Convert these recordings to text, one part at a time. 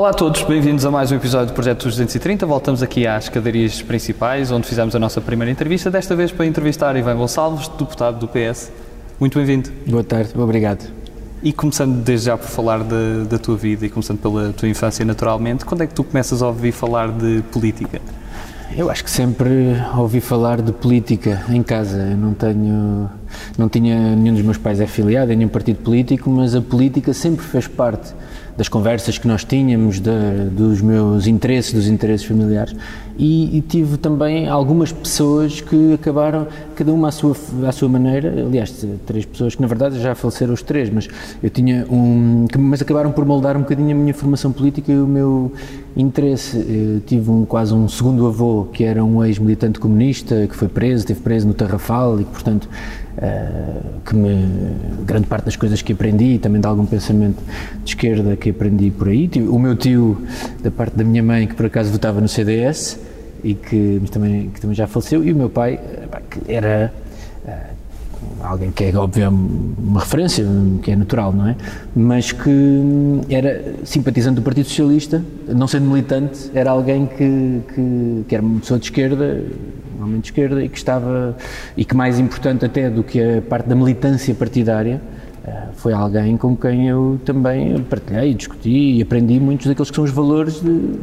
Olá a todos, bem-vindos a mais um episódio do Projeto 230. Voltamos aqui às cadarias principais, onde fizemos a nossa primeira entrevista, desta vez para entrevistar Ivan Gonçalves, deputado do PS. Muito bem-vindo. Boa tarde, obrigado. E começando desde já por falar de, da tua vida e começando pela tua infância naturalmente, quando é que tu começas a ouvir falar de política? Eu acho que sempre ouvi falar de política em casa. Eu não tenho, não tinha nenhum dos meus pais afiliado em nenhum partido político, mas a política sempre fez parte das conversas que nós tínhamos, de, dos meus interesses, dos interesses familiares. E, e, tive também algumas pessoas que acabaram, cada uma à sua, à sua maneira, aliás, três pessoas que na verdade já faleceram os três, mas eu tinha um. mas acabaram por moldar um bocadinho a minha formação política e o meu interesse. Eu tive um, quase um segundo avô que era um ex-militante comunista, que foi preso, esteve preso no Tarrafal e que, portanto, Uh, que me, grande parte das coisas que aprendi, também de algum pensamento de esquerda que aprendi por aí. O meu tio, da parte da minha mãe, que por acaso votava no CDS e que também, que também já faleceu, e o meu pai, que era uh, alguém que é óbvio uma referência, que é natural, não é? Mas que era simpatizante do Partido Socialista, não sendo militante, era alguém que, que, que era uma pessoa de esquerda, homem de esquerda, e que estava, e que mais importante até do que a parte da militância partidária, eh, foi alguém com quem eu também partilhei, discuti e aprendi muitos daqueles que são os valores de,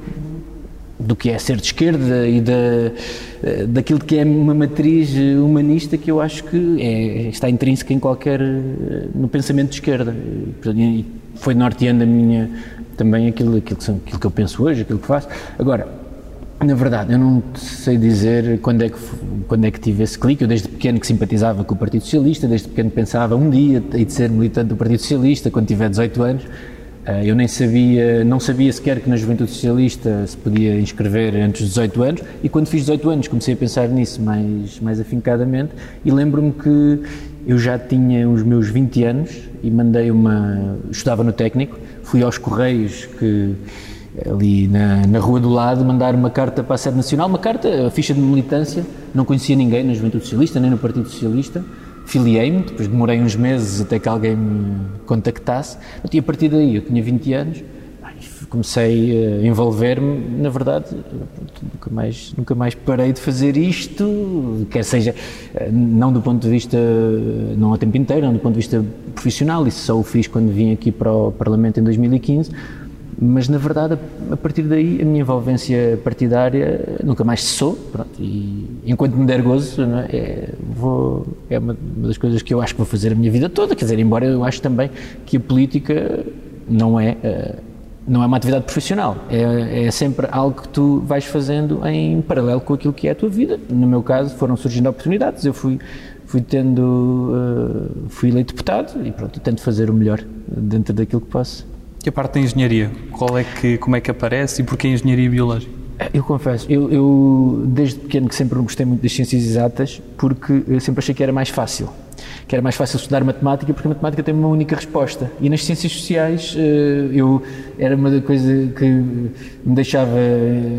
do que é ser de esquerda e da, eh, daquilo que é uma matriz humanista que eu acho que é, está intrínseca em qualquer eh, no pensamento de esquerda e foi norteando a minha também aquilo, aquilo, que, aquilo que eu penso hoje, aquilo que faço. Agora, na verdade, eu não sei dizer quando é, que, quando é que tive esse clique. Eu, desde pequeno, que simpatizava com o Partido Socialista, desde pequeno pensava um dia hei de ser militante do Partido Socialista, quando tiver 18 anos. Eh, eu nem sabia, não sabia sequer que na Juventude Socialista se podia inscrever antes dos 18 anos e quando fiz 18 anos comecei a pensar nisso mais, mais afincadamente e lembro-me que eu já tinha os meus 20 anos e mandei uma... estudava no técnico, fui aos Correios que ali na, na rua do lado, mandar uma carta para a sede nacional, uma carta, a ficha de militância, não conhecia ninguém na Juventude Socialista, nem no Partido Socialista, filiei-me, depois demorei uns meses até que alguém me contactasse, e a partir daí, eu tinha 20 anos, comecei a envolver-me, na verdade, nunca mais, nunca mais parei de fazer isto, quer seja, não do ponto de vista, não a tempo inteiro, não do ponto de vista profissional, isso só o fiz quando vim aqui para o Parlamento em 2015, mas na verdade a partir daí a minha envolvência partidária nunca mais cessou pronto, e enquanto me der gozo é? É, vou, é uma, das coisas que eu acho que vou fazer a minha vida toda, quer dizer, embora eu acho também que a política não é uh, não é uma atividade profissional, é, é, sempre algo que tu vais fazendo em paralelo com aquilo que é a tua vida. No meu caso foram surgindo oportunidades, eu fui fui tendo uh, fui eleito deputado e pronto, tento fazer o melhor dentro daquilo que posso. A parte da engenharia, qual é que, como é que aparece e porquê engenharia biológica? Eu confesso, eu, eu, desde pequeno que sempre gostei muito das ciências exatas porque eu sempre achei que era mais fácil. Que era mais fácil estudar matemática porque a matemática tem uma única resposta. E nas ciências sociais eh, eu era uma coisa que me deixava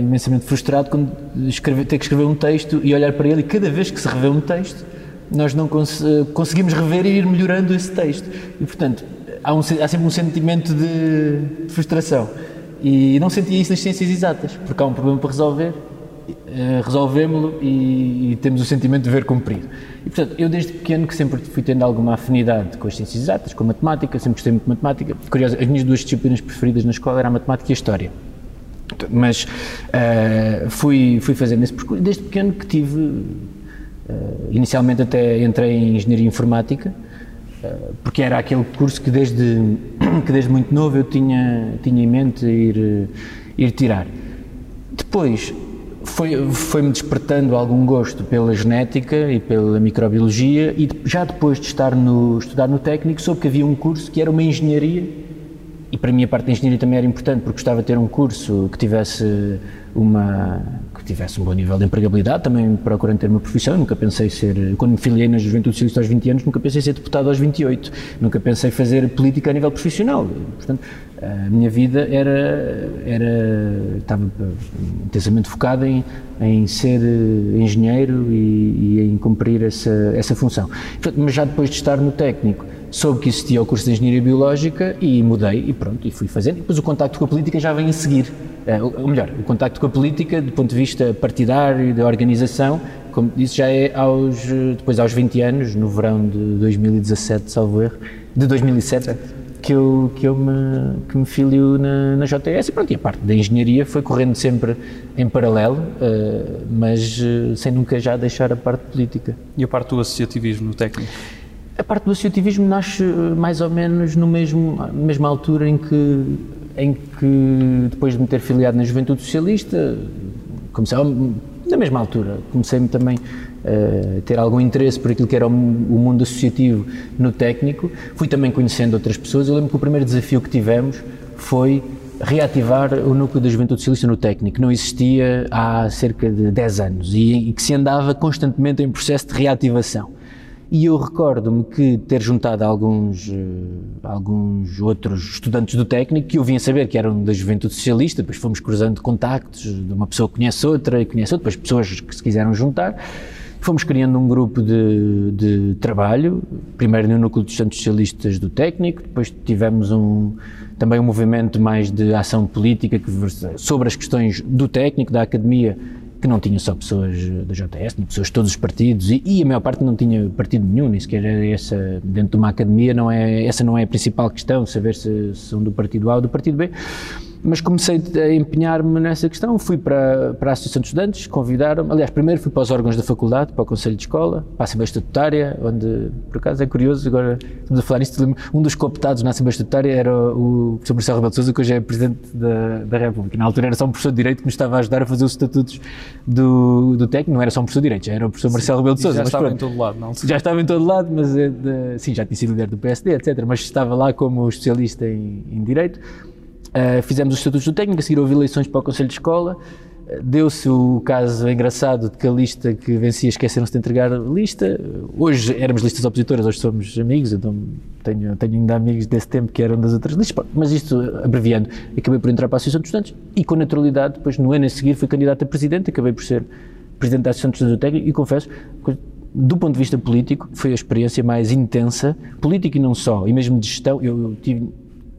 imensamente frustrado quando escrever, ter que escrever um texto e olhar para ele e cada vez que se revê um texto nós não cons conseguimos rever e ir melhorando esse texto. E portanto, há, um, há sempre um sentimento de frustração. E não sentia isso nas ciências exatas, porque há um problema para resolver, uh, resolvemos-lo e, e, temos o sentimento de ver cumprido. E, portanto, eu desde pequeno que sempre fui tendo alguma afinidade com as ciências exatas, com a matemática, sempre gostei muito de matemática. Curioso, as minhas duas disciplinas preferidas na escola eram a matemática e a história. Mas uh, fui, fui fazendo esse percurso, desde pequeno que tive, uh, inicialmente até entrei em Engenharia Informática, eh, porque era aquele curso que desde, que desde muito novo eu tinha, tinha em mente ir, eh, ir tirar. Depois foi-me foi despertando algum gosto pela genética e pela microbiologia e já depois de estar no, estudar no técnico soube que havia um curso que era uma engenharia e para mim a parte da engenharia também era importante porque gostava de ter um curso que tivesse uma tivesse um bom nível de empregabilidade, também procurando ter uma profissão. nunca pensei ser, quando me filiei na Juventude Socialista aos 20 anos, nunca pensei ser deputado aos 28. Nunca pensei fazer política a nível profissional. Portanto, a minha vida era, era estava intensamente focada em, em ser engenheiro e, e em cumprir essa, essa função. Mas já depois de estar no técnico, soube que existia o curso de Engenharia Biológica e mudei e pronto, e fui fazendo. E depois o contacto com a política já vem a seguir. Uh, ou melhor, o contacto com a política, do ponto de vista partidário, da organização, como disse, já é aos, depois aos 20 anos, no verão de 2017, salvo erro, de 2007, que eu, que eu me, que me filio na, na JTS e pronto, e a parte da engenharia foi correndo sempre em paralelo, uh, mas uh, sem nunca já deixar a parte política. E a parte do associativismo técnico? A parte do associativismo nasce eh, mais ou menos no mesmo, na mesma altura em que, em que, depois de me ter filiado na Juventude Socialista, comecei, na mesma altura, comecei-me também uh, ter algum interesse por aquilo que era o, mundo associativo no técnico. Fui também conhecendo outras pessoas. Eu lembro que o primeiro desafio que tivemos foi reativar o núcleo da Juventude Socialista no técnico. Não existia há cerca de 10 anos e, e que se andava constantemente em processo de reativação. E eu recordo-me que ter juntado alguns, uh, alguns outros estudantes do técnico que eu vinha saber que eram da juventude socialista, depois fomos cruzando contactos, de uma pessoa conhece outra e conhece outra, depois pessoas que se quiseram juntar. Fomos criando um grupo de, de trabalho, primeiro no núcleo de estudantes socialistas do técnico, depois tivemos um, também um movimento mais de ação política que, sobre as questões do técnico, da academia, que não tinha só pessoas da JS, tinha pessoas de todos os partidos e, e, a maior parte não tinha partido nenhum, nem sequer essa, dentro de uma academia, não é, essa não é a principal questão, saber se são do partido A ou do partido B mas comecei a empenhar-me nessa questão. Fui para, para a Associação de Estudantes, convidaram-me. Aliás, primeiro fui para os órgãos da faculdade, para o Conselho de Escola, para a Assembleia Estatutária, onde, por acaso, é curioso, agora estamos a falar nisto, um dos cooptados na Assembleia Estatutária era o professor Marcelo Rebelo de Sousa, que hoje é Presidente da, da República. Na altura era só um professor de Direito que me estava a ajudar a fazer os estatutos do, do técnico, não era só um professor de Direito, já era o professor Marcelo Rebelo de Sousa. Já estava pronto, em todo lado, não? Já estava em todo lado, mas, é sim, já tinha sido líder do PSD, etc., mas estava lá como especialista em, em Direito. Uh, fizemos os estatutos do técnico, a seguir houve eleições para o Conselho de Escola. Uh, Deu-se o caso engraçado de que a lista que vencia esqueceram-se de entregar a lista. Hoje éramos listas opositoras, hoje somos amigos, então tenho, tenho ainda amigos desse tempo que eram das outras listas. Mas isto, abreviando, acabei por entrar para a Associação de Estudantes e com naturalidade, depois no ano a seguir fui candidato a presidente, acabei por ser presidente da Associação de Estudantes do Técnico e confesso do ponto de vista político, foi a experiência mais intensa, política e não só, e mesmo de gestão. Eu, eu tive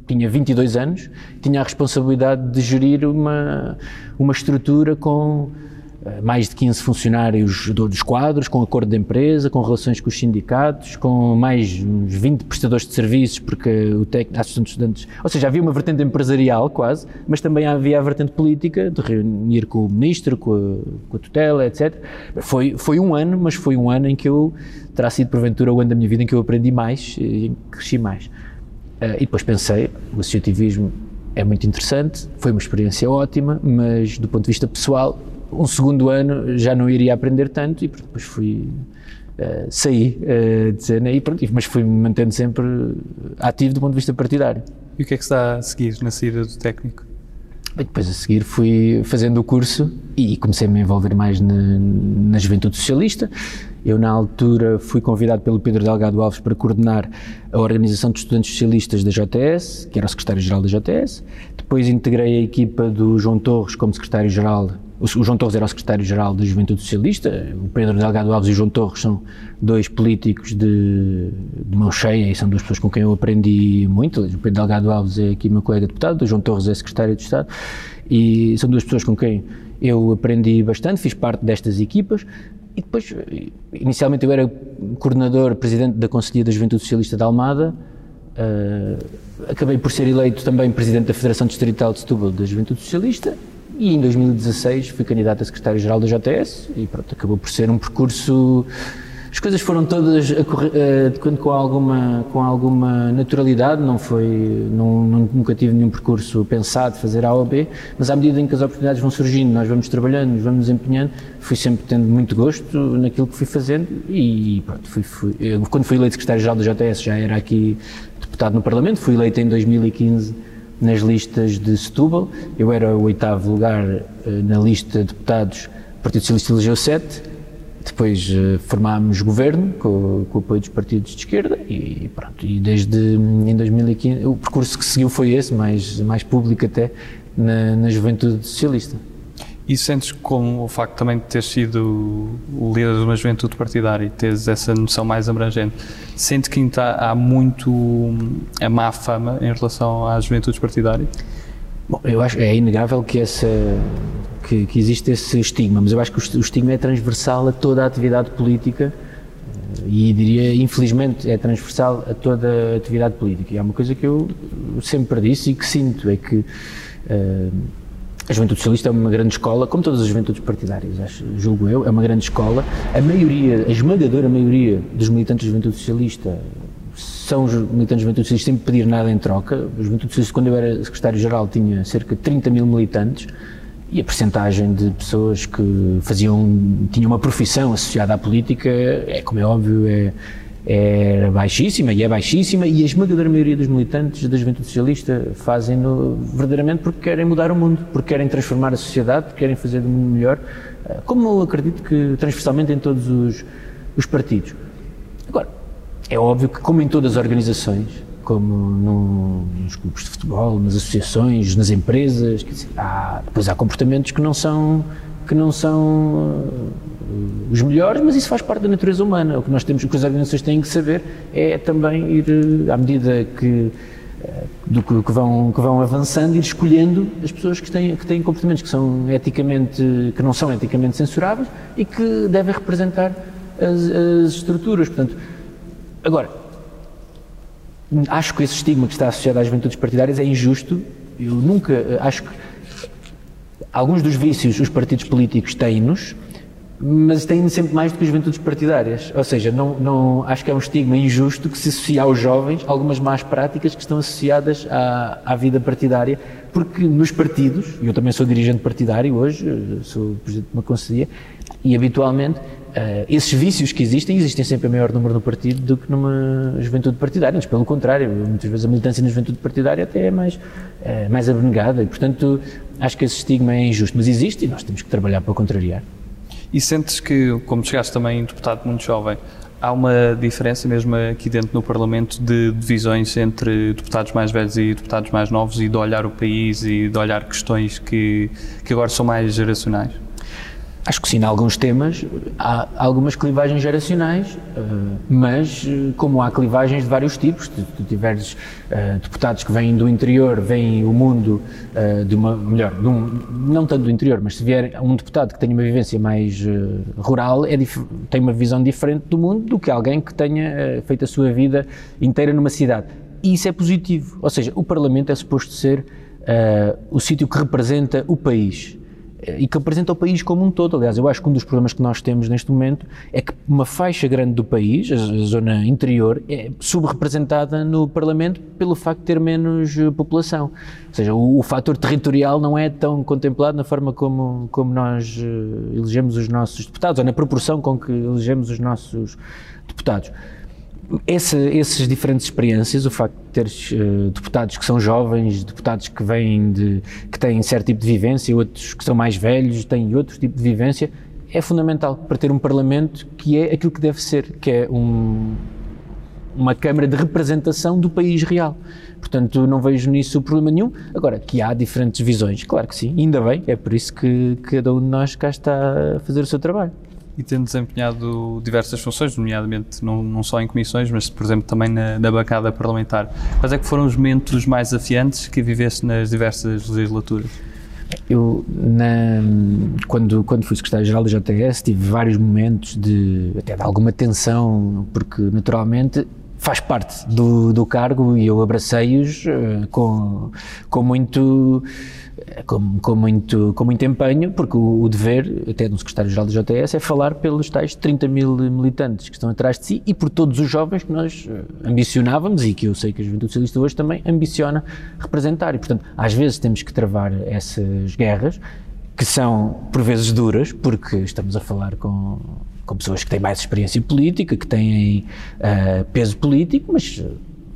tinha 22 anos, tinha a responsabilidade de gerir uma, uma estrutura com eh, mais de 15 funcionários dos quadros, com acordo de empresa, com relações com os sindicatos, com mais uns 20 prestadores de serviços, porque o técnico, a Associação de Estudantes, ou seja, havia uma vertente empresarial quase, mas também havia a vertente política, de reunir com o ministro, com a, com a tutela, etc. Foi, foi um ano, mas foi um ano em que eu, terá sido porventura o ano da minha vida em que eu aprendi mais e cresci mais. Uh, e depois pensei, o associativismo é muito interessante, foi uma experiência ótima, mas do ponto de vista pessoal, um segundo ano já não iria aprender tanto e depois fui uh, saí uh, de cena e pronto, mas fui me mantendo sempre ativo do ponto de vista partidário. E o que é que se dá a seguir na saída do técnico? E depois a seguir fui fazendo o curso e comecei a me envolver mais na, na juventude socialista. Eu, na altura, fui convidado pelo Pedro Delgado Alves para coordenar a Organização de Estudantes Socialistas da JTS, que era o secretário-geral da JTS. Depois integrei a equipa do João Torres como secretário-geral. O João Torres era o secretário-geral da Juventude Socialista. O Pedro Delgado Alves e o João Torres são dois políticos de, de mão cheia e são duas pessoas com quem eu aprendi muito. O Pedro Delgado Alves é aqui meu colega deputado, o João Torres é secretário de Estado. E são duas pessoas com quem eu aprendi bastante, fiz parte destas equipas. E depois, inicialmente eu era coordenador, presidente da Conselhia da Juventude Socialista da Almada, uh, acabei por ser eleito também presidente da Federação Distrital de Setúbal da Juventude Socialista. E em 2016 fui candidato a secretário-geral da JTS e pronto, acabou por ser um percurso as coisas foram todas uh, com alguma com alguma naturalidade não foi não, nunca tive nenhum percurso pensado fazer A ou B mas à medida em que as oportunidades vão surgindo nós vamos trabalhando nos vamos empenhando fui sempre tendo muito gosto naquilo que fui fazendo e pronto fui, fui eu, quando fui eleito secretário-geral da JS já era aqui deputado no Parlamento fui eleito em 2015 nas listas de Setúbal eu era o oitavo lugar uh, na lista de deputados o Partido Socialista elegeu sete depois uh, formámos governo com, com, o apoio dos partidos de esquerda e pronto, e desde em 2015 o percurso que seguiu foi esse, mais, mais público até, na, na juventude socialista. E sentes como o facto também de ter sido o líder de uma juventude partidária e teres essa noção mais abrangente, sente que há muito a má fama em relação às juventudes partidárias? Bom, eu acho é inegável que, essa, que, que existe esse estigma, mas eu acho que o estigma é transversal a toda a atividade política e diria, infelizmente, é transversal a toda a atividade política. E há uma coisa que eu sempre disse e que sinto, é que uh, a Juventude Socialista é uma grande escola, como todas as juventudes partidárias, acho, julgo eu, é uma grande escola. A maioria, a esmagadora maioria dos militantes da Juventude Socialista são os militantes da Juventude Socialista sem pedir nada em troca. Juventude Socialista, quando eu era secretário-geral, tinha cerca de 30 mil militantes e a percentagem de pessoas que faziam, tinham uma profissão associada à política, é como é óbvio, é, é baixíssima e é baixíssima e a esmagadora maioria dos militantes da Juventude Socialista fazem-no verdadeiramente porque querem mudar o mundo, porque querem transformar a sociedade, porque querem fazer do mundo melhor, eh, como eu acredito que transversalmente em todos os, os partidos. É óbvio que como em todas as organizações, como no, nos clubes de futebol, nas associações, nas empresas. Dizer, há, depois há comportamentos que não são que não são uh, os melhores, mas isso faz parte da natureza humana. O que nós temos, o que as organizações têm que saber é também ir, uh, à medida que uh, do que, que, vão que vão avançando ir escolhendo as pessoas que têm que têm comportamentos que são eticamente que não são eticamente censuráveis e que devem representar as, as estruturas portanto agora acho que esse estigma que está associado às juventudes partidárias é injusto. Eu nunca eh, acho que alguns dos vícios os partidos políticos têm-nos, mas têm sempre mais do que as juventudes partidárias. Ou seja, não, não, acho que é um estigma injusto que se associa aos jovens algumas más práticas que estão associadas à, à vida partidária, porque nos partidos, e eu também sou dirigente partidário hoje, eh, sou presidente de uma conselhia, e habitualmente Uh, esses vícios que existem, existem sempre a maior número no partido do que numa juventude partidária, mas pelo contrário, muitas vezes a militância na juventude partidária até é mais, uh, mais abnegada e, portanto, acho que esse estigma é injusto, mas existe e nós temos que trabalhar para contrariar. E sentes que, como chegaste também deputado muito jovem, há uma diferença mesmo aqui dentro no Parlamento de divisões entre deputados mais velhos e deputados mais novos e de olhar o país e de olhar questões que, que agora são mais geracionais? Acho que sim, em alguns temas há algumas clivagens geracionais, eh, mas eh, como há clivagens de vários tipos, tu tiveres uh, deputados que vêm do interior, veem o mundo uh, de uma, melhor, de um, não tanto do interior, mas se vier um deputado que tenha uma vivência mais uh, rural, é tem uma visão diferente do mundo do que alguém que tenha feito a sua vida inteira numa cidade. E isso é positivo, ou seja, o Parlamento é suposto ser o sítio que representa o país e que apresenta o país como um todo. Aliás, eu acho que um dos problemas que nós temos neste momento é que uma faixa grande do país, a, zona interior, é subrepresentada no Parlamento pelo facto de ter menos eh, população. Ou seja, o, o fator territorial não é tão contemplado na forma como, como nós uh, elegemos os nossos deputados, ou na proporção com que elegemos os nossos deputados. Essa, essas diferentes experiências, o facto de teres uh, deputados que são jovens, deputados que vêm de, que têm certo tipo de vivência, outros que são mais velhos, têm outro tipo de vivência, é fundamental para ter um Parlamento que é aquilo que deve ser, que é um, uma Câmara de representação do país real. Portanto, não vejo nisso problema nenhum. Agora, que há diferentes visões, claro que sim, ainda bem, é por isso que, cada um de nós cá está a fazer o seu trabalho e tendo desempenhado diversas funções, nomeadamente não, não só em comissões, mas, por exemplo, também na, na bancada parlamentar. Quais é que foram os momentos mais afiantes que viveste nas diversas legislaturas? Eu, na, quando, quando fui secretário-geral do JTS, tive vários momentos de até de alguma tensão, porque naturalmente faz parte do, do cargo e eu abracei-os uh, com, com muito com, com, muito, com muito empenho, porque o, o dever, até do secretário-geral do JTS, é falar pelos tais 30 mil militantes que estão atrás de si e por todos os jovens que nós eh, ambicionávamos e que eu sei que a Juventude Socialista hoje também ambiciona representar. E, portanto, às vezes temos que travar essas guerras, que são por vezes duras, porque estamos a falar com, com pessoas que têm mais experiência política, que têm uh, peso político, mas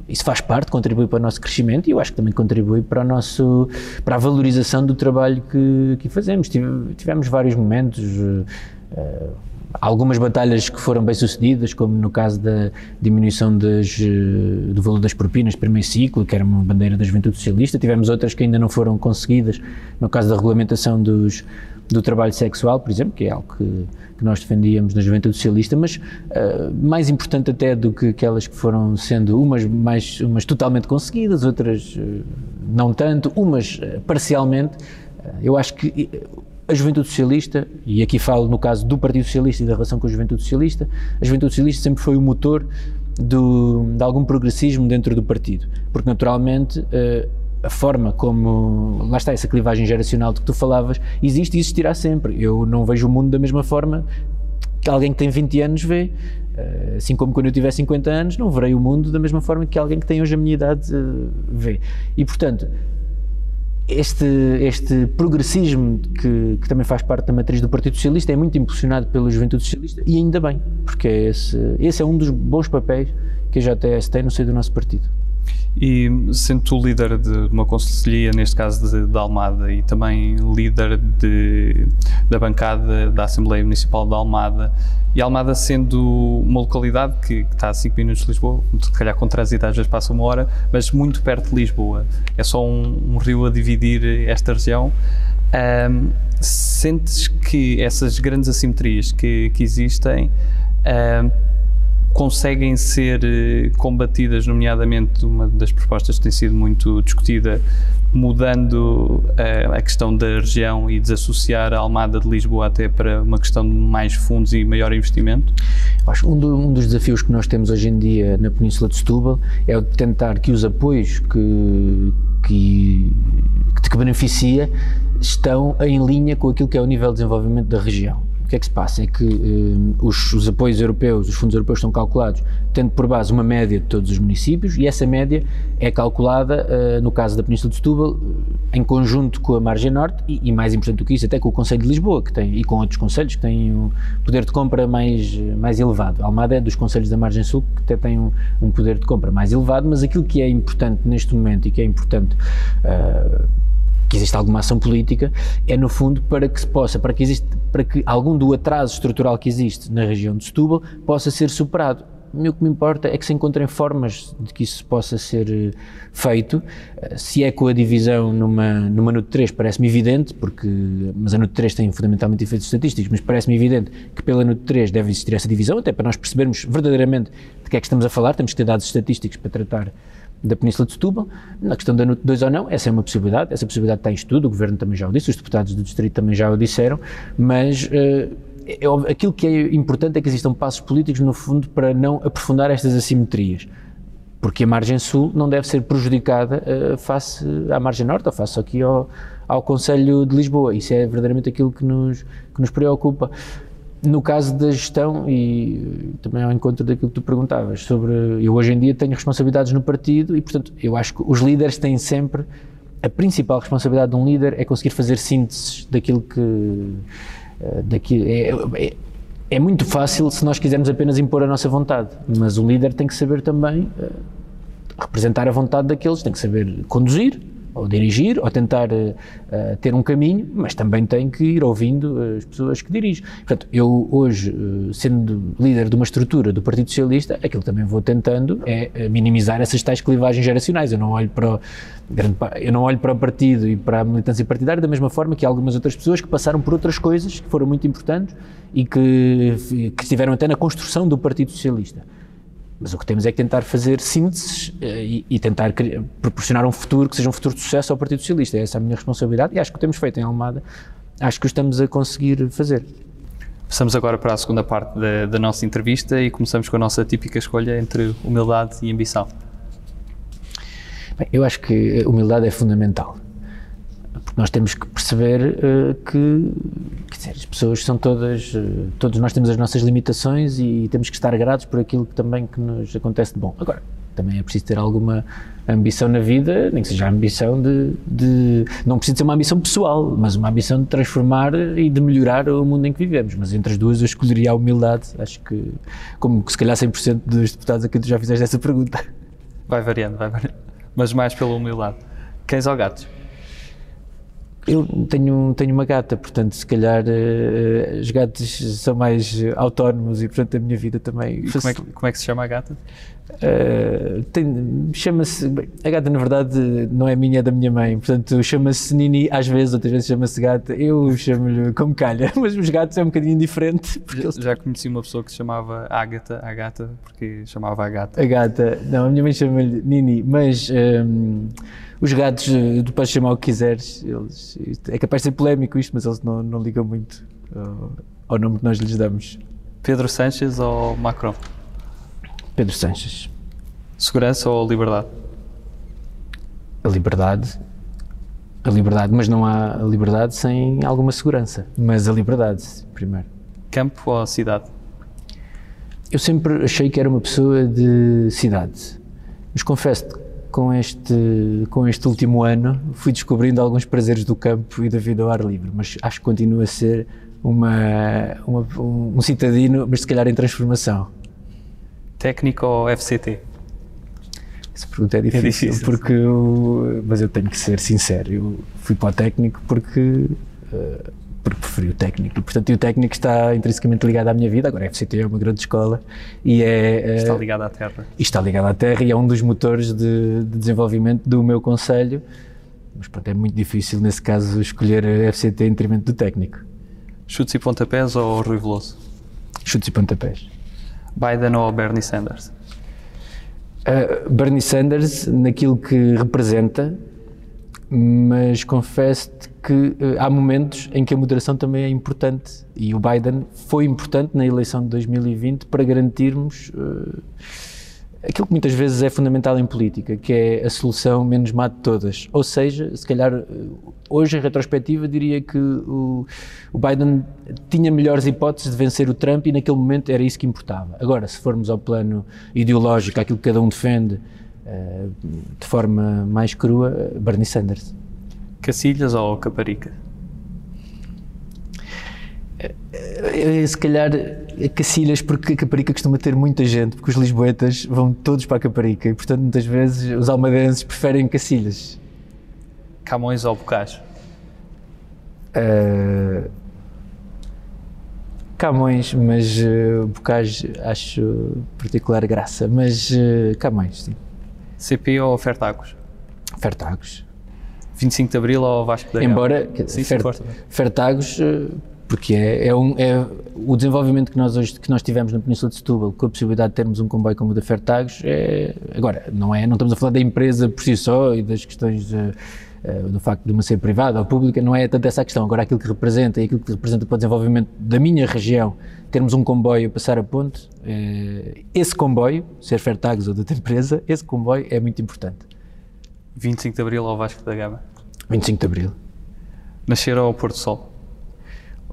isso faz parte, contribui para o nosso crescimento e eu acho que também contribui para, o nosso, para a valorização do trabalho que, que fazemos. Tivemos vários momentos, uh, algumas batalhas que foram bem sucedidas, como no caso da diminuição das, do valor das propinas, primeiro ciclo, que era uma bandeira da juventude socialista. Tivemos outras que ainda não foram conseguidas, no caso da regulamentação dos, do trabalho sexual, por exemplo, que é algo que, que nós defendíamos na Juventude Socialista, mas uh, mais importante até do que aquelas que foram sendo umas, mais, umas totalmente conseguidas, outras uh, não tanto, umas uh, parcialmente, eu acho que a Juventude Socialista, e aqui falo no caso do Partido Socialista e da relação com a Juventude Socialista, a Juventude Socialista sempre foi o motor do, de algum progressismo dentro do partido, porque naturalmente a forma como, lá está, essa clivagem geracional de que tu falavas, existe e existirá sempre. Eu não vejo o mundo da mesma forma que alguém que tem 20 anos vê. Eh, assim como quando eu tiver 50 anos, não verei o mundo da mesma forma que alguém que tem hoje a minha idade eh, vê. E, portanto, este, este progressismo que, que, também faz parte da matriz do Partido Socialista é muito impulsionado pela Juventude Socialista e ainda bem, porque esse, esse é um dos bons papéis que a JTS tem no seio do nosso partido. E sendo tu líder de uma conselhia, neste caso de, de Almada, e também líder de, da bancada da Assembleia Municipal de Almada, e Almada sendo uma localidade que, que está a 5 minutos de Lisboa, se calhar com trânsito às vezes passa uma hora, mas muito perto de Lisboa, é só um, um rio a dividir esta região. Um, sentes que essas grandes assimetrias que, que existem um, conseguem ser eh, combatidas, nomeadamente uma das propostas que tem sido muito discutida, mudando a, eh, a questão da região e desassociar a Almada de Lisboa até para uma questão de mais fundos e maior investimento? Acho um, do, um dos desafios que nós temos hoje em dia na Península de Setúbal é o de tentar que os apoios que, que, que beneficia estão em linha com aquilo que é o nível de desenvolvimento da região que é que se passa? É que uh, os, os, apoios europeus, os fundos europeus estão calculados tendo por base uma média de todos os municípios e essa média é calculada, uh, no caso da Península de Setúbal, em conjunto com a Margem Norte e, e, mais importante do que isso, até com o Conselho de Lisboa que tem, e com outros conselhos que têm o poder de compra mais, mais elevado. A Almada é dos conselhos da Margem Sul que até tem um, um poder de compra mais elevado, mas aquilo que é importante neste momento e que é importante uh, que existe alguma ação política, é no fundo para que se possa, para que, existe, para que algum do atraso estrutural que existe na região de Setúbal possa ser superado. O que me importa é que se encontrem formas de que isso possa ser eh, feito. Eh, se é com a divisão numa, numa NUT 3, parece-me evidente, porque, mas a NUT 3 tem fundamentalmente efeitos estatísticos, mas parece-me evidente que pela NUT 3 deve existir essa divisão, até para nós percebermos verdadeiramente de que é que estamos a falar, temos que ter dados estatísticos para tratar da Península de Setúbal. Na questão da NUT 2 ou não, essa é uma possibilidade, essa possibilidade está em estudo, o Governo também já o disse, os deputados do Distrito também já o disseram, mas uh, é, aquilo que é importante é que existam passos políticos, no fundo, para não aprofundar estas assimetrias. Porque a margem sul não deve ser prejudicada uh, face à margem norte, ou face aqui ao, ao Conselho de Lisboa. Isso é verdadeiramente aquilo que nos, que nos preocupa. No caso da gestão, e também ao encontro daquilo que tu perguntavas, sobre. Eu hoje em dia tenho responsabilidades no partido e, portanto, eu acho que os líderes têm sempre. A principal responsabilidade de um líder é conseguir fazer sínteses daquilo que. Eh, daquilo, é, é, é muito fácil se nós quisermos apenas impor a nossa vontade, mas o líder tem que saber também uh, representar a vontade daqueles, tem que saber conduzir, ou dirigir, ou tentar uh, ter um caminho, mas também tem que ir ouvindo as pessoas que dirigem. Portanto, eu hoje, sendo líder de uma estrutura do Partido Socialista, aquilo que também vou tentando é minimizar essas tais clivagens geracionais. Eu não olho para o, eu não olho para o partido e para a militância partidária da mesma forma que algumas outras pessoas que passaram por outras coisas que foram muito importantes e que, que estiveram até na construção do Partido Socialista. Mas o que temos é que tentar fazer sínteses eh, e, e, tentar criar, proporcionar um futuro que seja um futuro de sucesso ao Partido Socialista. Essa é a minha responsabilidade e acho que o temos feito em Almada. Acho que o estamos a conseguir fazer. Passamos agora para a segunda parte da, da nossa entrevista e começamos com a nossa típica escolha entre humildade e ambição. Bem, eu acho que humildade é fundamental. Porque nós temos que perceber uh, que dizer, as pessoas são todas, uh, todos nós temos as nossas limitações e temos que estar gratos por aquilo que também que nos acontece de bom. Agora, também é preciso ter alguma ambição na vida, nem que seja a ambição de, de, Não precisa ser uma ambição pessoal, mas uma ambição de transformar e de melhorar o mundo em que vivemos. Mas entre as duas eu escolheria a humildade, acho que, como se calhar 100% dos deputados aqui tu já fizeste essa pergunta. Vai variando, vai variando. Mas mais pela humildade. Cães ou gatos? Eu tenho, tenho uma gata, portanto, se calhar uh, os gatos são mais autónomos e, portanto, a minha vida também. Como, é que, como é que se chama a gata? Uh, chama-se. A gata, na verdade, não é minha, é da minha mãe, portanto, chama-se Nini às vezes, outras vezes chama-se gata. Eu chamo-lhe como calha, mas os gatos é um bocadinho diferente. Já, eles... já, conheci uma pessoa que se chamava Ágata, a gata, porque chamava a gata. A gata, não, a minha mãe chama-lhe Nini, mas. Um, os gatos, tu podes chamar o que quiseres, eles, é capaz de ser polémico isto, mas eles não, não ligam muito ao, ao nome que nós lhes damos. Pedro Sanches ou Macron? Pedro Sanches. Segurança ou liberdade? A liberdade. A liberdade, mas não há liberdade sem alguma segurança. Mas a liberdade, primeiro. Campo ou cidade? Eu sempre achei que era uma pessoa de cidade. Mas confesso com este, com este último ano, fui descobrindo alguns prazeres do campo e da vida ao ar livre, mas acho que continua a ser uma, uma um, um citadino, mas se calhar em transformação. Técnico ou FCT? Essa pergunta é difícil, é difícil porque eu, mas eu tenho que ser sincero, eu fui para o técnico porque uh, porque preferi o técnico. Portanto, e o técnico está intrinsecamente ligado à minha vida. Agora, a FCT é uma grande escola e é. Está ligado à terra. E está ligado à terra e é um dos motores de, de desenvolvimento do meu conselho. Mas, pronto, é muito difícil, nesse caso, escolher a FCT em detrimento do técnico. Chutes e pontapés ou Rui Veloso? Chutes e pontapés. Biden ou Bernie Sanders? Uh, Bernie Sanders, naquilo que representa, mas confesso-te que uh, há momentos em que a moderação também é importante e o Biden foi importante na eleição de 2020 para garantirmos uh, aquilo que muitas vezes é fundamental em política, que é a solução menos má de todas. Ou seja, se calhar eh, hoje em retrospectiva diria que o, o Biden tinha melhores hipóteses de vencer o Trump e naquele momento era isso que importava. Agora, se formos ao plano ideológico, aquilo que cada um defende, uh, de forma mais crua, Bernie Sanders. Cacilhas ou Caparica? Eh, se calhar Cacilhas, porque a Caparica costuma ter muita gente, porque os lisboetas vão todos para a Caparica e, portanto, muitas vezes os almadenses preferem Cacilhas. Camões ou Bocage? Uh, Camões, mas uh, Bocage acho particular graça, mas uh, Camões, sim. CP ou Fertagos? Fertagos. 25 de Abril ou Vasco da Gama? Embora, sim, Fer, Fertagos, porque é, é, um, é, o desenvolvimento que nós hoje que nós tivemos na Península de Setúbal, com a possibilidade de termos um comboio como o da Fertagos, é, agora, não é, não estamos a falar da empresa por si só e das questões uh, uh, do facto de uma ser privada ou pública, não é tanto essa a questão, agora aquilo que representa e aquilo que representa para o desenvolvimento da minha região, termos um comboio a passar a ponte, uh, esse comboio, ser Fertagos ou de outra empresa, esse comboio é muito importante. 25 de Abril ao Vasco da Gama? 25 de Abril. Nascer ao Porto Sol?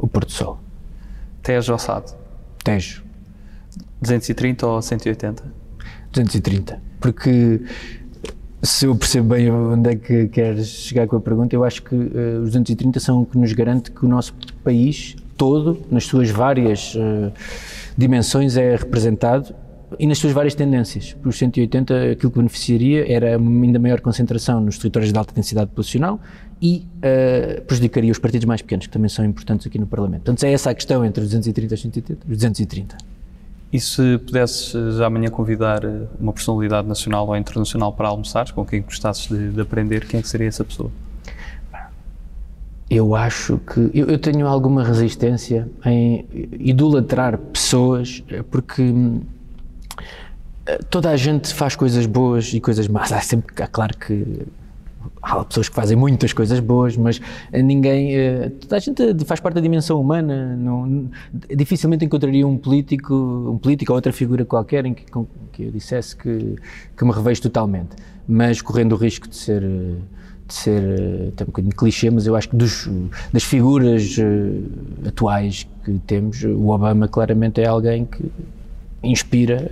O Porto Sol. Tejo ou Sado? Tejo. 230 ou 180? 230. Porque se eu percebo bem onde é que queres chegar com a pergunta, eu acho que uh, os 230 são o que nos garante que o nosso país todo, nas suas várias uh, dimensões, é representado e nas suas várias tendências. Por 180, aquilo que beneficiaria era ainda maior concentração nos territórios de alta densidade populacional e uh, prejudicaria os partidos mais pequenos, que também são importantes aqui no Parlamento. Portanto, é essa a questão entre os 230 e os 180, os 230. E se pudesses eh, já amanhã convidar eh, uma personalidade nacional ou internacional para almoçares, com quem gostasses de, de aprender, quem é que seria essa pessoa? Eu acho que eu, eu, tenho alguma resistência em idolatrar pessoas, porque hum, toda a gente faz coisas boas e coisas más. Há sempre, há claro que há pessoas que fazem muitas coisas boas, mas ninguém, eh, toda a gente faz parte da dimensão humana. Não, dificilmente encontraria um político, um político ou outra figura qualquer em que, que eu dissesse que, que me revejo totalmente, mas correndo o risco de ser de ser até um bocadinho clichê, mas eu acho que dos, das figuras atuais que temos, o Obama claramente é alguém que inspira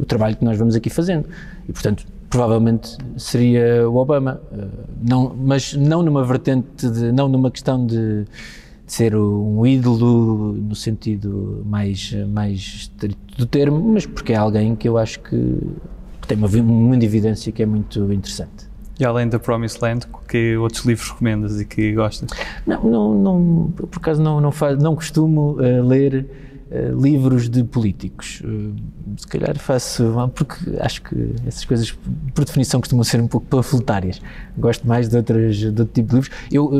o trabalho que nós vamos aqui fazendo. E, portanto, provavelmente seria o Obama. Uh, não, mas não numa vertente, de, não numa questão de, de, ser um ídolo no sentido mais, mais do termo, mas porque é alguém que eu acho que tem uma, uma evidência que é muito interessante. E além da Promised Land, que outros livros recomendas e que gostas? Não, não, não por acaso não, não, faz, não costumo uh, ler uh, livros de políticos. Uh, se calhar faço, porque acho que essas coisas, por definição, costumam ser um pouco panfletárias. Gosto mais de, outras, de outro tipo de livros. Eu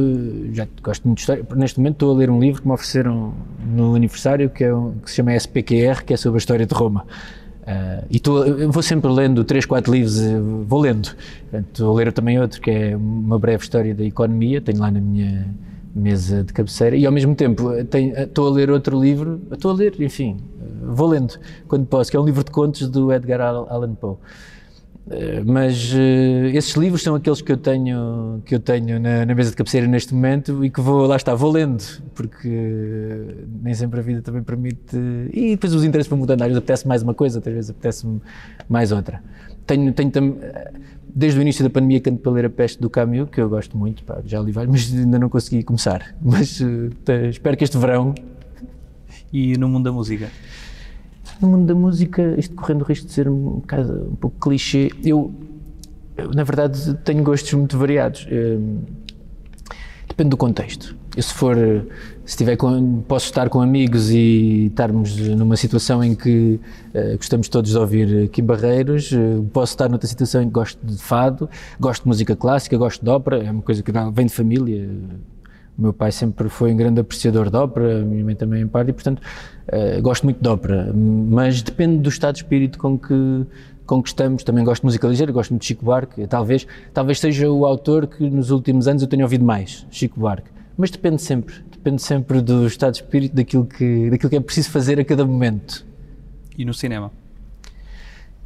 já gosto muito de história. Neste momento estou a ler um livro que me ofereceram no aniversário, que, é um, que se chama SPQR, que é sobre a história de Roma. Uh, e tô, vou sempre lendo três, quatro livros, eh, vou lendo. Estou a ler também outro, que é uma breve história da economia, tenho lá na minha mesa de cabeceira, e ao mesmo tempo estou a ler outro livro, estou a ler, enfim, vou lendo quando posso, que é um livro de contos do Edgar Allan Poe. Eh, mas esses livros são aqueles que eu tenho que eu tenho na, na, mesa de cabeceira neste momento e que vou lá está vou lendo porque nem sempre a vida também permite e depois os interesses vão mudando às vezes apetece mais uma coisa outras vezes apetece mais outra tenho tenho desde o início da pandemia canto para ler a peste do Camus que eu gosto muito pá, já li vários mas ainda não consegui começar mas uh, espero que este verão e no mundo da música no mundo da música, isto correndo o risco de ser um, bocado, um pouco clichê, eu, eu, na verdade tenho gostos muito variados. Hum, depende do contexto. Se for, se tiver com, posso estar com amigos e estarmos numa situação em que uh, gostamos todos de ouvir Kim Barreiros, uh, posso estar noutra situação em que gosto de fado, gosto de música clássica, gosto de ópera, é uma coisa que vem de família. O meu pai sempre foi um grande apreciador de ópera, a minha mãe também em parte, e portanto uh, gosto muito de ópera, mas depende do estado de espírito com que, estamos. Também gosto de música ligeira, gosto muito de Chico Buarque, talvez, talvez seja o autor que nos últimos anos eu tenho ouvido mais, Chico Buarque. Mas depende sempre, depende sempre do estado de espírito, daquilo que, daquilo que é preciso fazer a cada momento. E no cinema?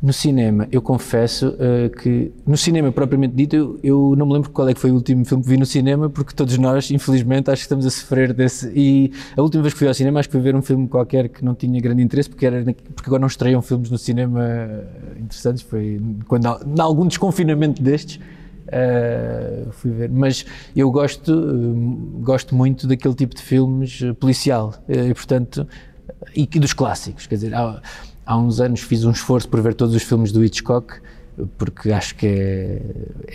No cinema, eu confesso uh, que, no cinema propriamente dito, eu, eu, não me lembro qual é que foi o último filme que vi no cinema, porque todos nós, infelizmente, acho que estamos a sofrer desse. E a última vez que fui ao cinema, acho que fui ver um filme qualquer que não tinha grande interesse, porque, era, porque agora não estreiam filmes no cinema interessantes. Foi quando, em algum desconfinamento destes, uh, fui ver. Mas eu gosto, uh, gosto muito daquele tipo de filmes policial, e portanto, e dos clássicos, quer dizer. Há uns anos fiz um esforço por ver todos os filmes do Hitchcock, porque acho que é,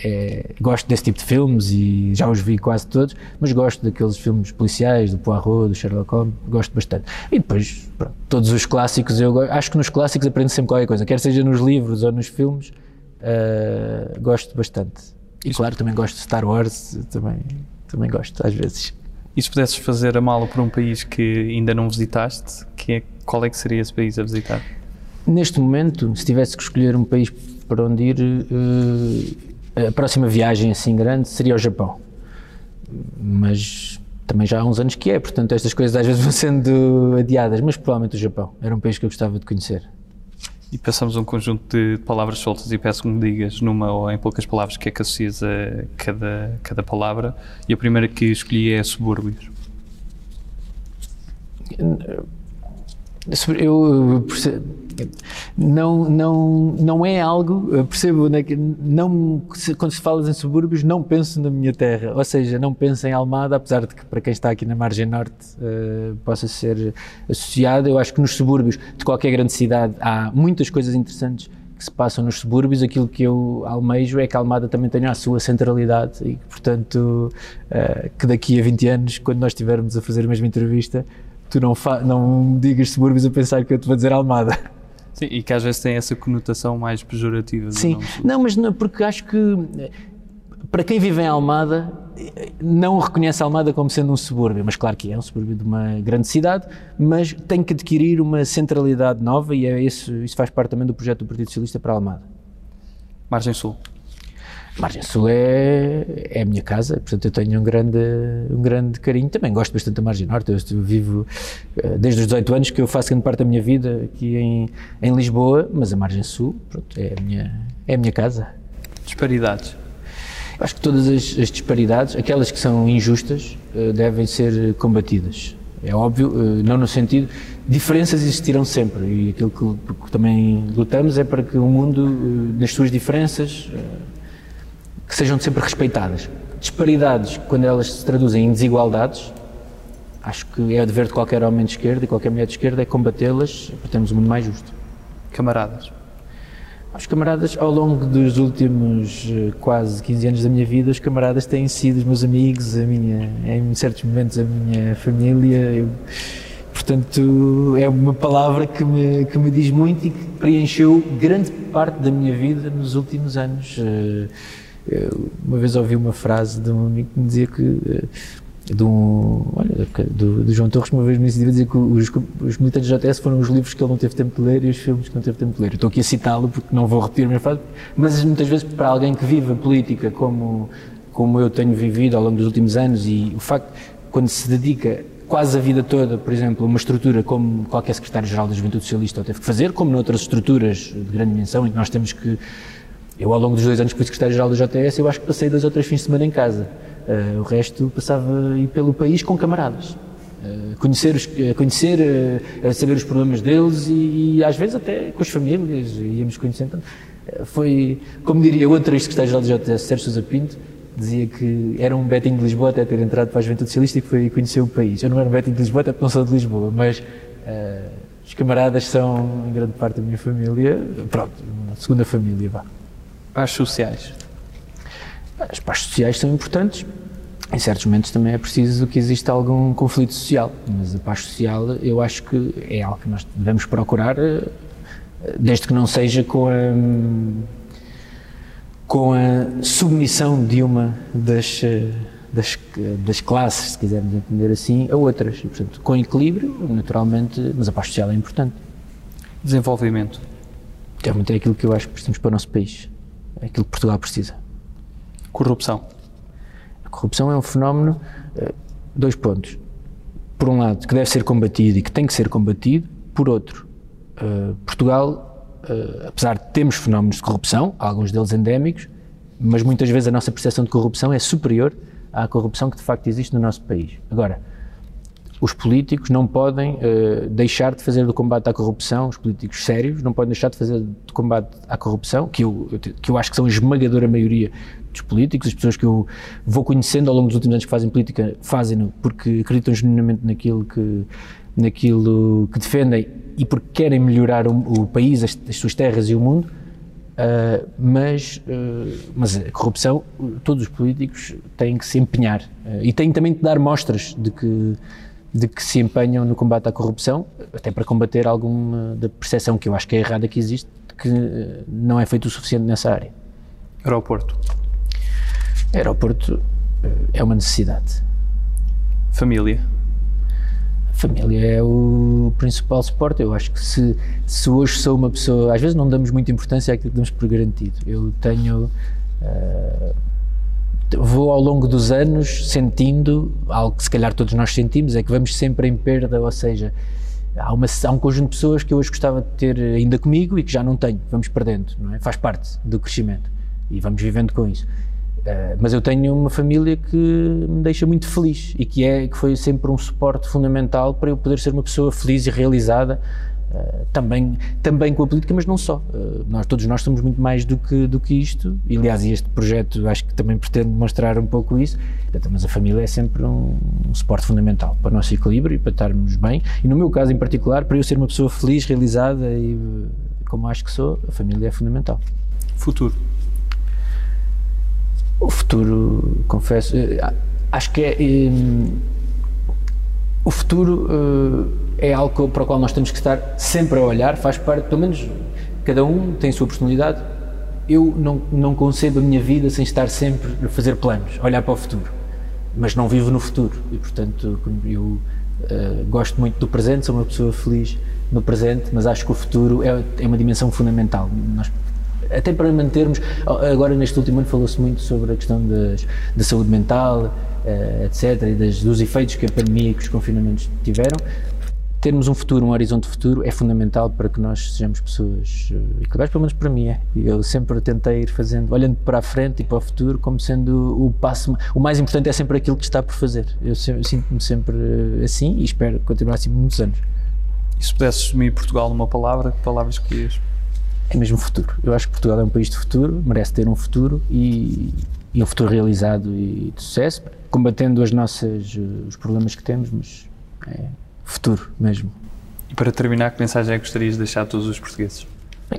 é, gosto desse tipo de filmes e já os vi quase todos, mas gosto daqueles filmes policiais, do Poirot, do Sherlock Holmes, gosto bastante. E depois, pronto, todos os clássicos, eu acho que nos clássicos aprendo sempre qualquer coisa, quer seja nos livros ou nos filmes, uh, gosto bastante. E Isso. claro, também gosto de Star Wars, também, também gosto às vezes. E se pudesses fazer a mala por um país que ainda não visitaste, que é, qual é que seria esse país a visitar? Neste momento, se tivesse que escolher um país para onde ir, uh, a próxima viagem assim grande seria o Japão. Mas também já há uns anos que é, portanto estas coisas às vezes vão sendo adiadas, mas provavelmente o Japão era um país que eu gostava de conhecer. E passamos um conjunto de palavras soltas e peço que me digas numa ou em poucas palavras que é que associas a cada, cada palavra. E a primeira que escolhi é subúrbios. Eu percebo, não, não, não é algo, percebo, né, não, quando se fala em subúrbios, não penso na minha terra, ou seja, não penso em Almada, apesar de que para quem está aqui na margem norte uh, possa ser associado. Eu acho que nos subúrbios de qualquer grande cidade há muitas coisas interessantes que se passam nos subúrbios. Aquilo que eu almejo é que a Almada também tenha a sua centralidade e, portanto, uh, que daqui a 20 anos, quando nós estivermos a fazer a mesma entrevista, tu não, não digas subúrbios a pensar que eu te vou dizer Almada. Sim, e que às vezes tem essa conotação mais pejorativa. Sim, não, mas não, porque acho que para quem vive em Almada não reconhece Almada como sendo um subúrbio, mas claro que é um subúrbio de uma grande cidade, mas tem que adquirir uma centralidade nova e é isso, isso faz parte também do projeto do Partido Socialista para Almada. Margem Sul. Margem Sul é, é a minha casa, portanto eu tenho um grande, um grande carinho. Também gosto bastante da Margem Norte, eu vivo eh, desde os 18 anos que eu faço grande parte da minha vida aqui em, em Lisboa, mas a Margem Sul pronto, é, a minha, é a minha casa. Disparidades? Acho que todas as, as disparidades, aquelas que são injustas, eh, devem ser combatidas. É óbvio, eh, não no sentido. Diferenças existirão sempre e aquilo que, que também lutamos é para que o mundo, nas suas diferenças, que sejam sempre respeitadas. Disparidades, quando elas se traduzem em desigualdades, acho que é o dever de qualquer homem de esquerda e qualquer mulher de esquerda é combatê-las para termos um mundo mais justo. Camaradas. Os camaradas, ao longo dos últimos eh, quase 15 anos da minha vida, os camaradas têm sido os meus amigos, a minha, em certos momentos a minha família. Eu, portanto, é uma palavra que me, que me diz muito e que preencheu grande parte da minha vida nos últimos anos. Uma vez ouvi uma frase de um amigo que me dizia que eh, do, olha, do, do, João Torres, uma vez me disse dizer que os, os militantes da JS foram os livros que ele não teve tempo de ler e os filmes que não teve tempo de ler. Eu estou aqui a citá-lo porque não vou repetir a minha frase, mas muitas vezes para alguém que vive a política como, como eu tenho vivido ao longo dos últimos anos e o facto, quando se dedica quase a vida toda, por exemplo, uma estrutura como qualquer secretário-geral da Juventude Socialista teve que fazer, como noutras estruturas de grande dimensão em que nós temos que eu, ao longo dos dois anos que fui secretário-geral da JS, eu acho que passei dois ou três fins de semana em casa. Uh, o resto passava pelo país com camaradas. Uh, conhecer, os, uh, conhecer saber os problemas deles e, e, às vezes até com as famílias, íamos conhecendo. foi, como diria outro ex-secretário-geral da JS, Sérgio Sousa Pinto, dizia que era um Betinho de Lisboa até ter entrado para a Juventude Socialista e que foi conhecer o país. Eu não era um Betinho de Lisboa até porque não sou de Lisboa, mas os camaradas são, em grande parte, da minha família. Pronto, uma segunda família, vá. Paz sociais. As paz sociais são importantes. Em certos momentos também é preciso que exista algum conflito social, mas a paz social eu acho que é algo que nós devemos procurar, eh, desde que não seja com a, com a submissão de uma das, eh, das, das classes, se quisermos entender assim, a outras. E, portanto, com equilíbrio, naturalmente, mas a paz social é importante. Desenvolvimento. Realmente é aquilo que eu acho que precisamos para o nosso país aquilo que Portugal precisa. Corrupção. A corrupção é um fenómeno, eh, dois pontos. Por um lado, que deve ser combatido e que tem que ser combatido, por outro, eh, Portugal, eh, apesar de termos fenómenos de corrupção, alguns deles endémicos, mas muitas vezes a nossa percepção de corrupção é superior à corrupção que de facto existe no nosso país. Agora, os políticos não podem uh, deixar de fazer do combate à corrupção, os políticos sérios não podem deixar de fazer do combate à corrupção, que eu, que eu acho que são a esmagadora maioria dos políticos, as pessoas que eu vou conhecendo ao longo dos últimos anos que fazem política, fazem-no porque acreditam genuinamente naquilo que, naquilo que defendem e porque querem melhorar o, o país, as, as, suas terras e o mundo, uh, mas, uh, mas a corrupção, todos os políticos têm que se empenhar e têm também que dar mostras de que de que se empenham no combate à corrupção, até para combater alguma da percepção que eu acho que é errada que existe, que eh, não é feito o suficiente nessa área. Aeroporto. Aeroporto eh, é uma necessidade. Família. Família é o principal suporte. Eu acho que se, se hoje sou uma pessoa. Às vezes não damos muita importância àquilo que damos por garantido. Eu tenho. Uh, vou ao longo dos anos sentindo algo que se calhar todos nós sentimos, é que vamos sempre em perda, ou seja, há, uma, há um conjunto de pessoas que eu hoje gostava de ter ainda comigo e que já não tenho, vamos perdendo, não é? Faz parte do crescimento e vamos vivendo com isso. Uh, mas eu tenho uma família que me deixa muito feliz e que é que foi sempre um suporte fundamental para eu poder ser uma pessoa feliz e realizada Uh, também, também com a política, mas não só. Uh, nós, todos nós somos muito mais do que, do que isto, e aliás, este projeto acho que também pretende mostrar um pouco isso. Então, mas a família é sempre um, um, suporte fundamental para o nosso equilíbrio e para estarmos bem. E no meu caso em particular, para eu ser uma pessoa feliz, realizada e como acho que sou, a família é fundamental. Futuro. O futuro, confesso, eh, acho que é. O futuro é algo para o qual nós temos que estar sempre a olhar, faz parte, pelo menos cada um tem a sua personalidade. Eu não, não concebo a minha vida sem estar sempre a fazer planos, olhar para o futuro, mas não vivo no futuro e, portanto, eu uh, gosto muito do presente, sou uma pessoa feliz no presente, mas acho que o futuro é, é uma dimensão fundamental. Nós, até para mantermos, agora neste último ano falou-se muito sobre a questão da saúde mental, uh, etc., e das, dos efeitos que a pandemia e que os confinamentos tiveram termos um futuro, um horizonte futuro, é fundamental para que nós sejamos pessoas eh, equilibradas, pelo menos para mim é. Eu sempre tentei ir fazendo, olhando para a frente e para o futuro, como sendo o passo. O mais importante é sempre aquilo que está por fazer. Eu, eu sinto-me sempre eh, assim e espero continuar assim por muitos anos. E se pudesse assumir Portugal numa palavra, que palavras escolhias? É mesmo futuro. Eu acho que Portugal é um país de futuro, merece ter um futuro e, e um futuro realizado e de sucesso, combatendo as nossas, eh, os problemas que temos, mas é, futuro mesmo. E para terminar, que mensagem é que gostarias de deixar a todos os portugueses?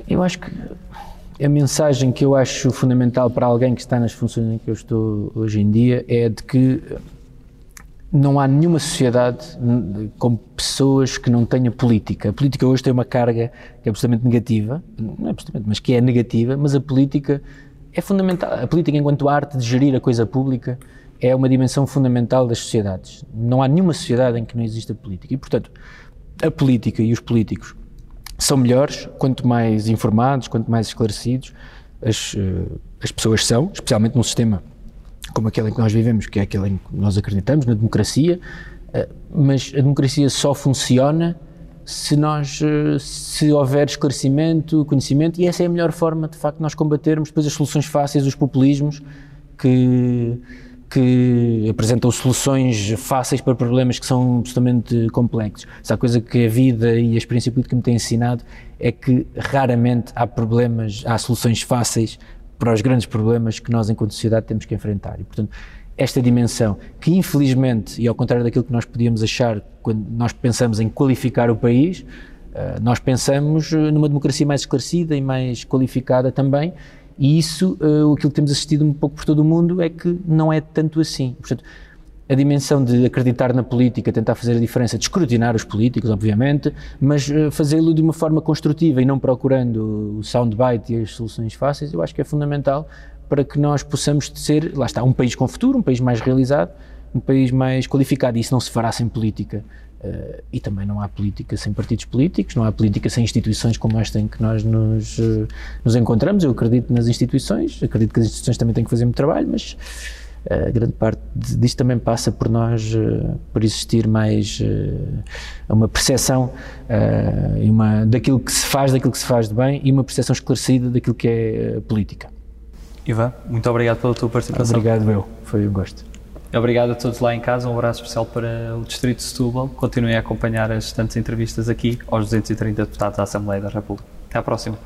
Eu acho que a mensagem que eu acho fundamental para alguém que está nas funções em que eu estou hoje em dia é de que não há nenhuma sociedade com pessoas que não tenha política. A política hoje tem uma carga que é absolutamente negativa, não é absolutamente, mas que é negativa, mas a política é fundamental. A política, enquanto arte de gerir a coisa pública, é uma dimensão fundamental das sociedades. Não há nenhuma sociedade em que não exista política. E, portanto, a política e os políticos são melhores quanto mais informados, quanto mais esclarecidos as, eh, as pessoas são, especialmente num sistema como aquele em que nós vivemos, que é aquele em que nós acreditamos, na democracia, eh, mas a democracia só funciona se nós eh, se houver esclarecimento, conhecimento, e essa é a melhor forma de facto nós combatermos depois as soluções fáceis, os populismos que que apresentam soluções fáceis para problemas que são absolutamente complexos. Se há coisa que a vida e a experiência política me têm ensinado é que raramente há problemas, há soluções fáceis para os grandes problemas que nós, enquanto sociedade, temos que enfrentar. E, portanto, esta dimensão, que infelizmente, e ao contrário daquilo que nós podíamos achar quando nós pensamos em qualificar o país, eh, nós pensamos numa democracia mais esclarecida e mais qualificada também, e isso, uh, aquilo que temos assistido um pouco por todo o mundo, é que não é tanto assim. Portanto, a dimensão de acreditar na política, tentar fazer a diferença, de escrutinar os políticos, obviamente, mas fazê-lo de uma forma construtiva e não procurando o soundbite e as soluções fáceis, eu acho que é fundamental para que nós possamos ser, lá está, um país com futuro, um país mais realizado, um país mais qualificado. E isso não se fará sem política. Uh, e também não há política sem partidos políticos, não há política sem instituições como esta em que nós nos, uh, nos encontramos. Eu acredito nas instituições, acredito que as instituições também têm que fazer muito trabalho, mas uh, grande parte disto também passa por nós, por existir mais uma percepção uma, daquilo que se faz, daquilo que se faz de bem e uma percepção esclarecida daquilo que é política. Ivan, muito obrigado pela tua participação. Obrigado, eu. Foi um gosto. Obrigado a todos lá em casa, um abraço especial para o Distrito de Setúbal. Continuem a acompanhar as restantes entrevistas aqui aos 230 deputados da Assembleia da República. Até à próxima.